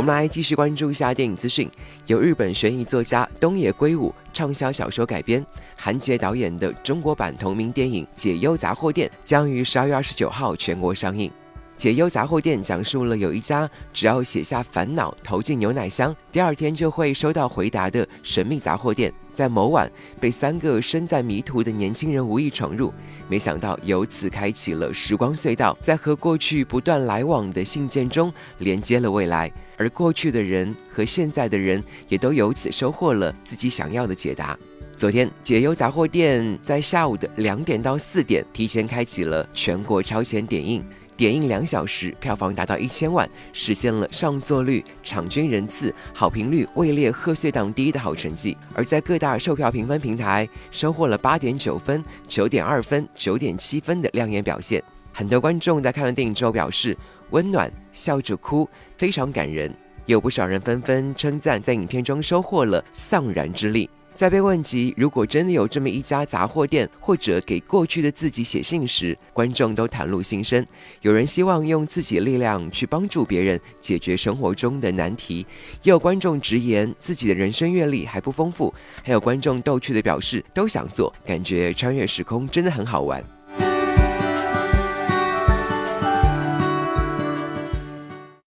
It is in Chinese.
我们来继续关注一下电影资讯。由日本悬疑作家东野圭吾畅销小说改编，韩杰导演的中国版同名电影《解忧杂货店》将于十二月二十九号全国上映。解忧杂货店讲述了有一家只要写下烦恼投进牛奶箱，第二天就会收到回答的神秘杂货店。在某晚，被三个身在迷途的年轻人无意闯入，没想到由此开启了时光隧道，在和过去不断来往的信件中连接了未来，而过去的人和现在的人也都由此收获了自己想要的解答。昨天，解忧杂货店在下午的两点到四点提前开启了全国超前点映。点映两小时，票房达到一千万，实现了上座率、场均人次、好评率位列贺岁档第一的好成绩。而在各大售票评分平台，收获了八点九分、九点二分、九点七分的亮眼表现。很多观众在看完电影之后表示温暖，笑着哭，非常感人。有不少人纷纷称赞，在影片中收获了丧然之力。在被问及如果真的有这么一家杂货店，或者给过去的自己写信时，观众都袒露心声。有人希望用自己的力量去帮助别人解决生活中的难题，也有观众直言自己的人生阅历还不丰富，还有观众逗趣的表示都想做，感觉穿越时空真的很好玩。